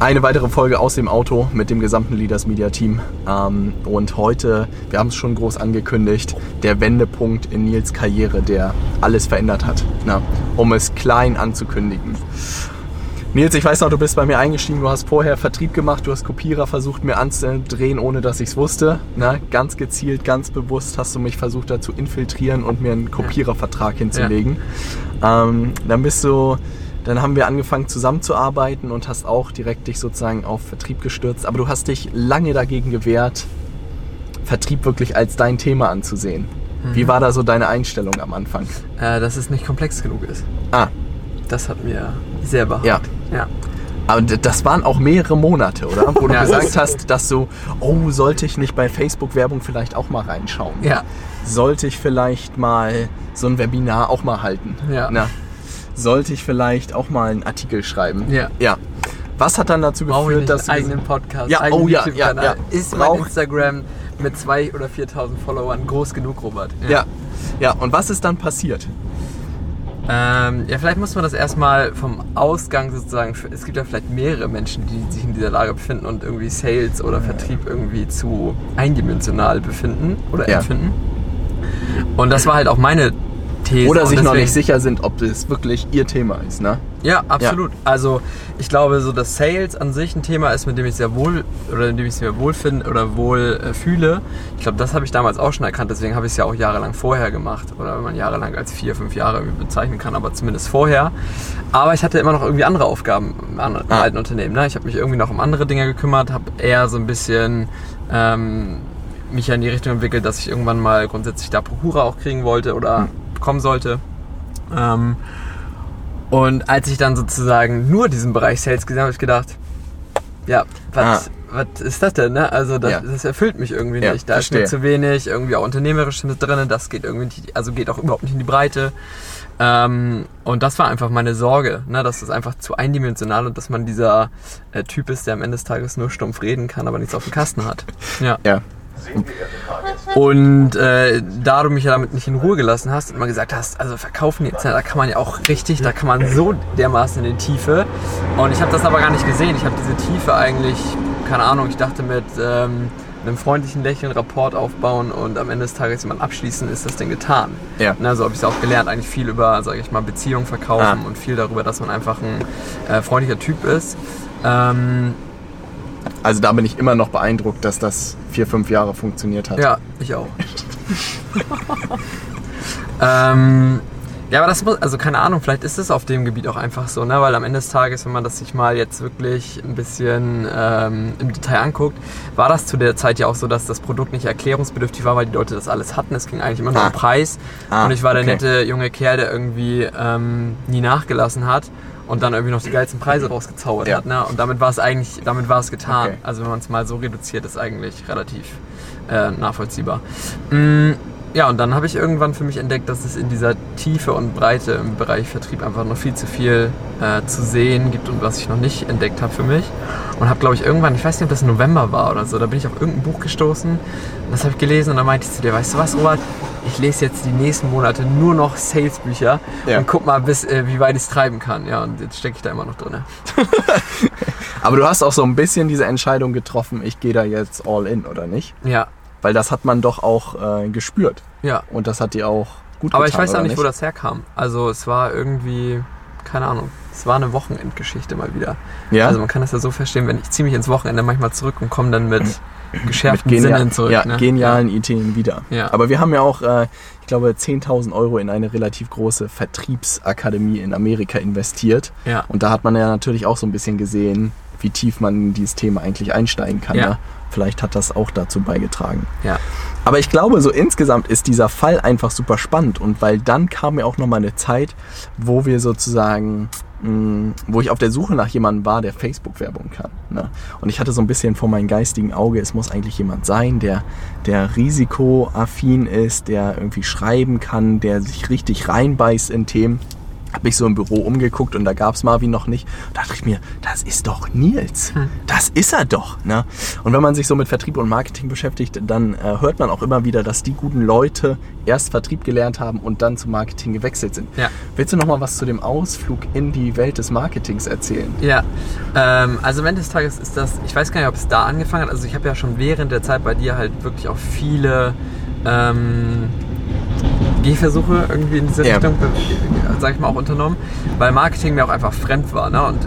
eine weitere Folge aus dem Auto mit dem gesamten Leaders Media Team. Ähm, und heute, wir haben es schon groß angekündigt, der Wendepunkt in Nils Karriere, der alles verändert hat, na, um es klein anzukündigen. Nils, ich weiß noch, du bist bei mir eingestiegen, du hast vorher Vertrieb gemacht, du hast Kopierer versucht mir anzudrehen, ohne dass ich es wusste. Na, ganz gezielt, ganz bewusst hast du mich versucht da zu infiltrieren und mir einen Kopierervertrag hinzulegen. Ja. Ähm, dann bist du dann haben wir angefangen zusammenzuarbeiten und hast auch direkt dich sozusagen auf Vertrieb gestürzt. Aber du hast dich lange dagegen gewehrt, Vertrieb wirklich als dein Thema anzusehen. Mhm. Wie war da so deine Einstellung am Anfang? Äh, dass es nicht komplex genug ist. Ah. Das hat mir sehr behagt. Ja. ja. Aber das waren auch mehrere Monate, oder? Wo du ja, gesagt hast, dass du, oh, sollte ich nicht bei Facebook-Werbung vielleicht auch mal reinschauen? Ja. Sollte ich vielleicht mal so ein Webinar auch mal halten? Ja. Na, sollte ich vielleicht auch mal einen Artikel schreiben. Ja. Ja. Was hat dann dazu Brauch geführt, dass du eigenen Podcast, ja, eigenen oh ja, ja, ja. Ist mein Instagram mit 2.000 oder 4.000 Followern groß genug, Robert? Ja. ja. ja. und was ist dann passiert? Ähm, ja, vielleicht muss man das erstmal vom Ausgang sozusagen. Es gibt ja vielleicht mehrere Menschen, die sich in dieser Lage befinden und irgendwie Sales oder Vertrieb irgendwie zu eindimensional befinden oder ja. empfinden. Und das war halt auch meine These. Oder sich noch nicht sicher sind, ob das wirklich ihr Thema ist, ne? Ja, absolut. Ja. Also ich glaube, so dass Sales an sich ein Thema ist, mit dem ich sehr wohl oder in dem ich sehr wohl finde oder wohl äh, fühle. Ich glaube, das habe ich damals auch schon erkannt. Deswegen habe ich es ja auch jahrelang vorher gemacht oder wenn man jahrelang als vier, fünf Jahre bezeichnen kann, aber zumindest vorher. Aber ich hatte immer noch irgendwie andere Aufgaben im, im ah. alten Unternehmen. Ne? Ich habe mich irgendwie noch um andere Dinge gekümmert, habe eher so ein bisschen ähm, mich ja in die Richtung entwickelt, dass ich irgendwann mal grundsätzlich da Prokura auch kriegen wollte oder kommen sollte. Ähm, und als ich dann sozusagen nur diesen Bereich Sales gesehen habe, habe ich gedacht, ja, was, ah. was ist das denn? Ne? Also das, ja. das erfüllt mich irgendwie ja, nicht. Da verstehe. ist mir zu wenig, irgendwie auch unternehmerisch mit drin, das geht irgendwie nicht, also geht auch überhaupt nicht in die Breite. Ähm, und das war einfach meine Sorge, ne, dass das einfach zu eindimensional und dass man dieser äh, Typ ist, der am Ende des Tages nur stumpf reden kann, aber nichts auf dem Kasten hat. Ja. ja. Und äh, da du mich ja damit nicht in Ruhe gelassen hast und immer gesagt hast, also verkaufen jetzt, da kann man ja auch richtig, da kann man so dermaßen in die Tiefe. Und ich habe das aber gar nicht gesehen. Ich habe diese Tiefe eigentlich, keine Ahnung, ich dachte mit ähm, einem freundlichen Lächeln Rapport aufbauen und am Ende des Tages jemand abschließen, ist das Ding getan. Ja. Ne, so habe ich es auch gelernt, eigentlich viel über, sage ich mal, Beziehungen verkaufen ah. und viel darüber, dass man einfach ein äh, freundlicher Typ ist. Ähm, also da bin ich immer noch beeindruckt, dass das vier, fünf Jahre funktioniert hat. Ja, ich auch. ähm, ja, aber das muss, also keine Ahnung, vielleicht ist es auf dem Gebiet auch einfach so, ne? Weil am Ende des Tages, wenn man das sich mal jetzt wirklich ein bisschen ähm, im Detail anguckt, war das zu der Zeit ja auch so, dass das Produkt nicht erklärungsbedürftig war, weil die Leute das alles hatten. Es ging eigentlich immer nur ah. um Preis. Ah, und ich war der okay. nette junge Kerl, der irgendwie ähm, nie nachgelassen hat und dann irgendwie noch die geilsten Preise rausgezaubert ja. hat. Ne? Und damit war es eigentlich, damit war es getan. Okay. Also wenn man es mal so reduziert, ist eigentlich relativ äh, nachvollziehbar. Mm, ja, und dann habe ich irgendwann für mich entdeckt, dass es in dieser Tiefe und Breite im Bereich Vertrieb einfach noch viel zu viel äh, zu sehen gibt und was ich noch nicht entdeckt habe für mich. Und habe, glaube ich, irgendwann, ich weiß nicht, ob das November war oder so, da bin ich auf irgendein Buch gestoßen. Das habe ich gelesen und dann meinte ich zu dir, weißt du was, Robert, ich lese jetzt die nächsten Monate nur noch Sales-Bücher ja. und guck mal, bis, äh, wie weit ich es treiben kann. Ja, und jetzt stecke ich da immer noch drin. Aber du hast auch so ein bisschen diese Entscheidung getroffen, ich gehe da jetzt all in, oder nicht? Ja, weil das hat man doch auch äh, gespürt. Ja. Und das hat dir auch gut Aber getan, ich weiß auch nicht, nicht, wo das herkam. Also es war irgendwie, keine Ahnung, es war eine Wochenendgeschichte mal wieder. Ja. Also man kann das ja so verstehen, wenn ich ziehe mich ins Wochenende manchmal zurück und komme dann mit geschärften mit Sinnen zurück. Ja, ne? genialen ja. Ideen wieder. Ja. Aber wir haben ja auch, äh, ich glaube, 10.000 Euro in eine relativ große Vertriebsakademie in Amerika investiert. Ja. Und da hat man ja natürlich auch so ein bisschen gesehen, wie tief man in dieses Thema eigentlich einsteigen kann. Ja. Ne? Vielleicht hat das auch dazu beigetragen. Ja. Aber ich glaube, so insgesamt ist dieser Fall einfach super spannend und weil dann kam ja auch nochmal eine Zeit, wo wir sozusagen mh, wo ich auf der Suche nach jemandem war, der Facebook-Werbung kann. Ne? Und ich hatte so ein bisschen vor meinem geistigen Auge, es muss eigentlich jemand sein, der, der risikoaffin ist, der irgendwie schreiben kann, der sich richtig reinbeißt in Themen habe mich so im Büro umgeguckt und da gab es Marvin noch nicht. Da dachte ich mir, das ist doch Nils. Hm. Das ist er doch. Ne? Und wenn man sich so mit Vertrieb und Marketing beschäftigt, dann äh, hört man auch immer wieder, dass die guten Leute erst Vertrieb gelernt haben und dann zum Marketing gewechselt sind. Ja. Willst du noch mal was zu dem Ausflug in die Welt des Marketings erzählen? Ja, ähm, also am Ende des Tages ist das, ich weiß gar nicht, ob es da angefangen hat. Also ich habe ja schon während der Zeit bei dir halt wirklich auch viele... Ähm, Gehversuche irgendwie in diese ja. Richtung, sag ich mal, auch unternommen, weil Marketing mir auch einfach fremd war. Ne? Und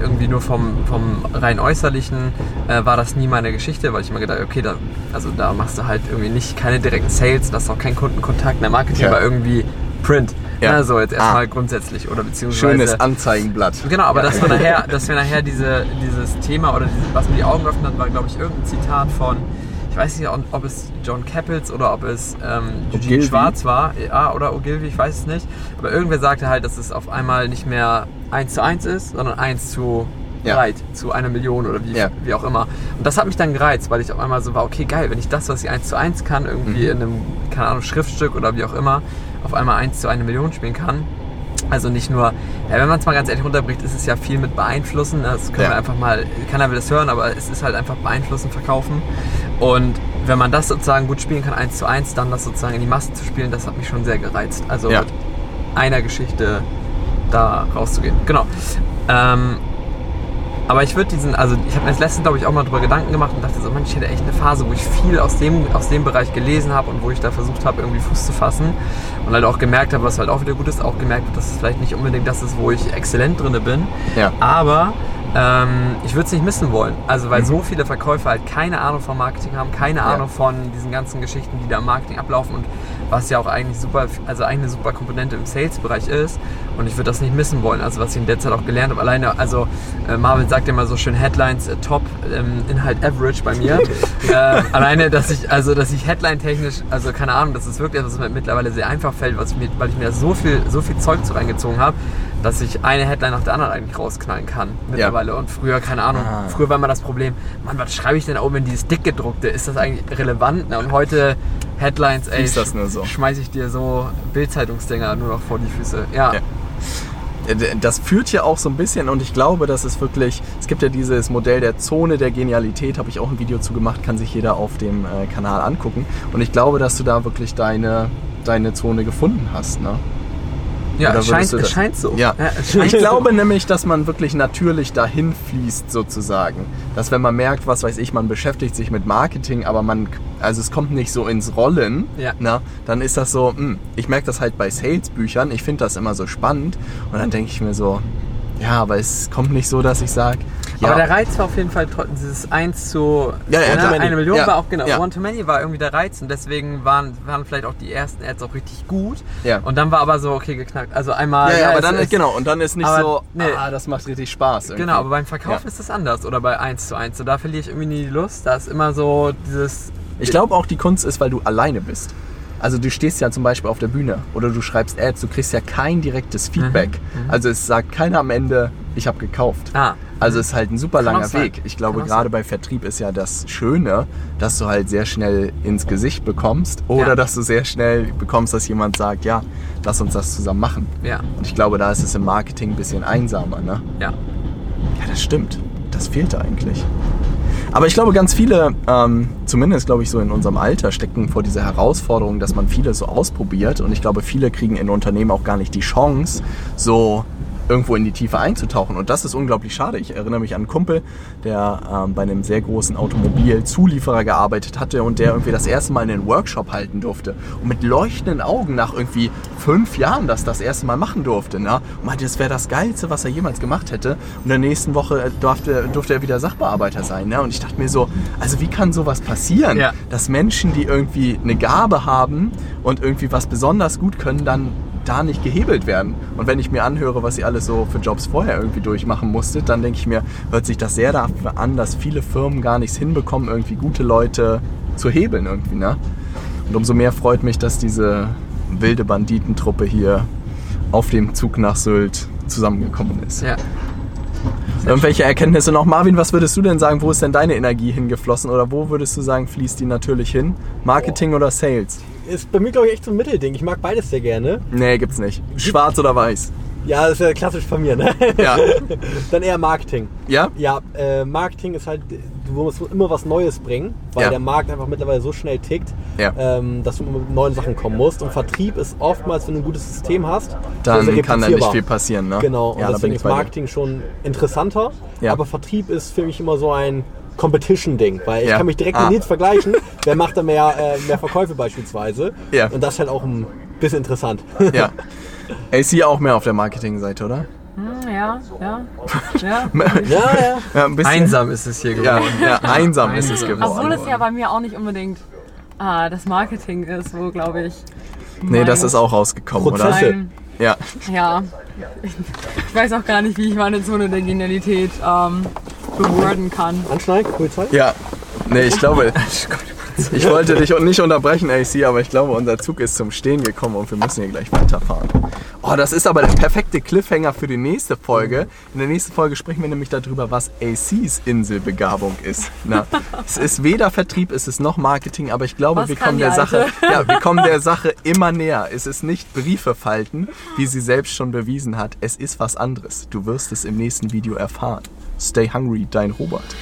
irgendwie nur vom, vom rein äußerlichen äh, war das nie meine Geschichte, weil ich immer gedacht okay, da, also da machst du halt irgendwie nicht keine direkten Sales, da hast auch keinen Kundenkontakt. Der Marketing ja. war irgendwie Print. Ja. Ne, so jetzt erstmal ah. grundsätzlich oder beziehungsweise. Schönes Anzeigenblatt. Genau, aber ja. dass wir nachher, dass wir nachher diese, dieses Thema oder diese, was mir die Augen geöffnet hat, war glaube ich irgendein Zitat von ich weiß nicht, ob es John Cappels oder ob es ähm, Eugene Schwarz war, ja, oder Ogilvy, ich weiß es nicht. Aber irgendwer sagte halt, dass es auf einmal nicht mehr 1 zu 1 ist, sondern 1 zu ja. Breit, zu einer Million oder wie, ja. wie auch immer. Und das hat mich dann gereizt, weil ich auf einmal so war, okay, geil, wenn ich das, was ich 1 zu 1 kann, irgendwie mhm. in einem, keine Ahnung, Schriftstück oder wie auch immer, auf einmal 1 zu 1 Million spielen kann, also nicht nur, ja, wenn man es mal ganz ehrlich runterbricht, ist es ja viel mit beeinflussen. Das können ja. wir einfach mal, keiner will das hören, aber es ist halt einfach beeinflussen, verkaufen. Und wenn man das sozusagen gut spielen kann, eins zu eins, dann das sozusagen in die Masse zu spielen, das hat mich schon sehr gereizt. Also ja. mit einer Geschichte da rauszugehen. Genau. Ähm, aber ich würde diesen, also ich habe mir das letztens, glaube ich, auch mal drüber Gedanken gemacht und dachte so, Mann, ich hätte echt eine Phase, wo ich viel aus dem, aus dem Bereich gelesen habe und wo ich da versucht habe, irgendwie Fuß zu fassen und halt auch gemerkt habe, was halt auch wieder gut ist, auch gemerkt habe, dass es vielleicht nicht unbedingt das ist, wo ich exzellent drin bin. Ja. Aber ähm, ich würde es nicht missen wollen. Also weil mhm. so viele Verkäufer halt keine Ahnung vom Marketing haben, keine ja. Ahnung von diesen ganzen Geschichten, die da im Marketing ablaufen und was ja auch eigentlich super, also eigentlich eine super Komponente im Sales-Bereich ist. Und ich würde das nicht missen wollen. Also was ich in der Zeit auch gelernt habe. Alleine, also äh, Marvin sagt immer so schön Headlines äh, top, ähm, Inhalt average bei mir. äh, alleine, dass ich, also dass ich Headline-technisch, also keine Ahnung, das ist wirklich etwas, was mir mittlerweile sehr einfach fällt, was mir, weil ich mir so viel, so viel Zeug zu reingezogen habe, dass ich eine Headline nach der anderen eigentlich rausknallen kann mittlerweile. Ja. Und früher, keine Ahnung, ah. früher war immer das Problem, Mann, was schreibe ich denn oben in dieses dickgedruckte? Ist das eigentlich relevant? Ne? Und heute Headlines, ey, das nur so. schmeiße ich dir so Bildzeitungsdinger nur noch vor die Füße. ja. ja das führt ja auch so ein bisschen und ich glaube, dass es wirklich, es gibt ja dieses Modell der Zone der Genialität, habe ich auch ein Video zu gemacht, kann sich jeder auf dem äh, Kanal angucken und ich glaube, dass du da wirklich deine, deine Zone gefunden hast. Ne? Ja, es scheint, es scheint so. Ja. ja scheint ich glaube so. nämlich, dass man wirklich natürlich dahin fließt sozusagen. Dass wenn man merkt, was weiß ich, man beschäftigt sich mit Marketing, aber man, also es kommt nicht so ins Rollen, ja. na, dann ist das so, mh, hm, ich merke das halt bei Sales-Büchern, ich finde das immer so spannend und dann denke ich mir so, ja, aber es kommt nicht so, dass ich sage. Ja. Aber der Reiz war auf jeden Fall trotzdem dieses 1 zu ja, ja, ne, eine Million war auch genau. One to Many war irgendwie der Reiz und deswegen waren, waren vielleicht auch die ersten Ads auch richtig gut. Und dann war aber so, okay, geknackt. Also einmal. Ja, aber dann ist, genau, und dann ist nicht so, nee. ah, das macht richtig Spaß. Irgendwie. Genau, aber beim Verkauf ist das anders oder bei 1 zu 1. So, da verliere ich irgendwie nie die Lust. Da ist immer so dieses. Ich glaube auch, die Kunst ist, weil du alleine bist. Also du stehst ja zum Beispiel auf der Bühne oder du schreibst Ads, du kriegst ja kein direktes Feedback. Mhm, mhm. also es sagt keiner am Ende, ich habe gekauft. Ah. Also es ist halt ein super Kann langer Weg. Ich glaube, gerade bei Vertrieb ist ja das Schöne, dass du halt sehr schnell ins Gesicht bekommst oder ja. dass du sehr schnell bekommst, dass jemand sagt, ja, lass uns das zusammen machen. Ja. Und ich glaube, da ist es im Marketing ein bisschen einsamer, ne? Ja. Ja, das stimmt. Das fehlte eigentlich. Aber ich glaube, ganz viele, ähm, zumindest glaube ich so in unserem Alter, stecken vor dieser Herausforderung, dass man viele so ausprobiert. Und ich glaube, viele kriegen in Unternehmen auch gar nicht die Chance, so irgendwo in die Tiefe einzutauchen. Und das ist unglaublich schade. Ich erinnere mich an einen Kumpel, der ähm, bei einem sehr großen Automobilzulieferer gearbeitet hatte und der irgendwie das erste Mal einen Workshop halten durfte. Und mit leuchtenden Augen nach irgendwie fünf Jahren das das erste Mal machen durfte. Ne? Und meinte, das wäre das Geilste, was er jemals gemacht hätte. Und in der nächsten Woche äh, durfte, durfte er wieder Sachbearbeiter sein. Ne? Und ich dachte mir so, also wie kann sowas passieren? Ja. Dass Menschen, die irgendwie eine Gabe haben und irgendwie was besonders gut können, dann da nicht gehebelt werden. Und wenn ich mir anhöre, was ihr alles so für Jobs vorher irgendwie durchmachen musstet, dann denke ich mir, hört sich das sehr dafür an, dass viele Firmen gar nichts hinbekommen, irgendwie gute Leute zu hebeln irgendwie, ne? Und umso mehr freut mich, dass diese wilde Banditentruppe hier auf dem Zug nach Sylt zusammengekommen ist. Ja. Irgendwelche Erkenntnisse noch? Marvin, was würdest du denn sagen? Wo ist denn deine Energie hingeflossen? Oder wo würdest du sagen, fließt die natürlich hin? Marketing oder Sales? Ist bei mir, glaube ich, echt so ein Mittelding. Ich mag beides sehr gerne. Nee, gibt's nicht. Schwarz oder weiß? Ja, das ist ja klassisch von mir, ne? Ja. Dann eher Marketing. Ja? Ja, äh, Marketing ist halt, du musst immer was Neues bringen, weil Ja. der Markt einfach mittlerweile so schnell tickt, Ja. ähm, dass du immer mit neuen Sachen kommen musst. Und Vertrieb ist oftmals, wenn du ein gutes System hast, Dann kann da nicht viel passieren, ne? Genau, und ja, deswegen ist. Marketing schon interessanter, Ja. aber Vertrieb ist für mich immer so ein Competition-Ding, weil ich Ja. kann mich direkt Ah. mit Nils vergleichen, wer macht da mehr, äh, mehr Verkäufe beispielsweise. Ja. Und das ist halt auch ein bisschen interessant. Ja. AC auch mehr auf der Marketingseite, oder? Hm, Ja, ja, ja. ja, ja. Ja, ein bisschen. Einsam ist es hier Ja, geworden. ja, einsam ist es Einsam. geworden. Obwohl es ja bei mir auch nicht unbedingt ah, das Marketing ist, wo, glaube ich. Nee, das ist auch rausgekommen, oder? Prozesse. mein- Ja. Ja. Ich weiß auch gar nicht, wie ich meine Zone der Genialität ähm, beworden kann. Anschneiden, Polizei? Ja. Nee, ich glaube. Ich wollte dich nicht unterbrechen, AC, aber ich glaube, unser Zug ist zum Stehen gekommen und wir müssen hier gleich weiterfahren. Oh, das ist aber der perfekte Cliffhanger für die nächste Folge. In der nächsten Folge sprechen wir nämlich darüber, was ACs Inselbegabung ist. Na, es ist weder Vertrieb, es ist noch Marketing, aber ich glaube, Was wir kommen der Sache, ja, wir kommen der Sache immer näher. Es ist nicht Briefe falten, wie sie selbst schon bewiesen hat. Es ist was anderes. Du wirst es im nächsten Video erfahren. Stay hungry, dein Robert.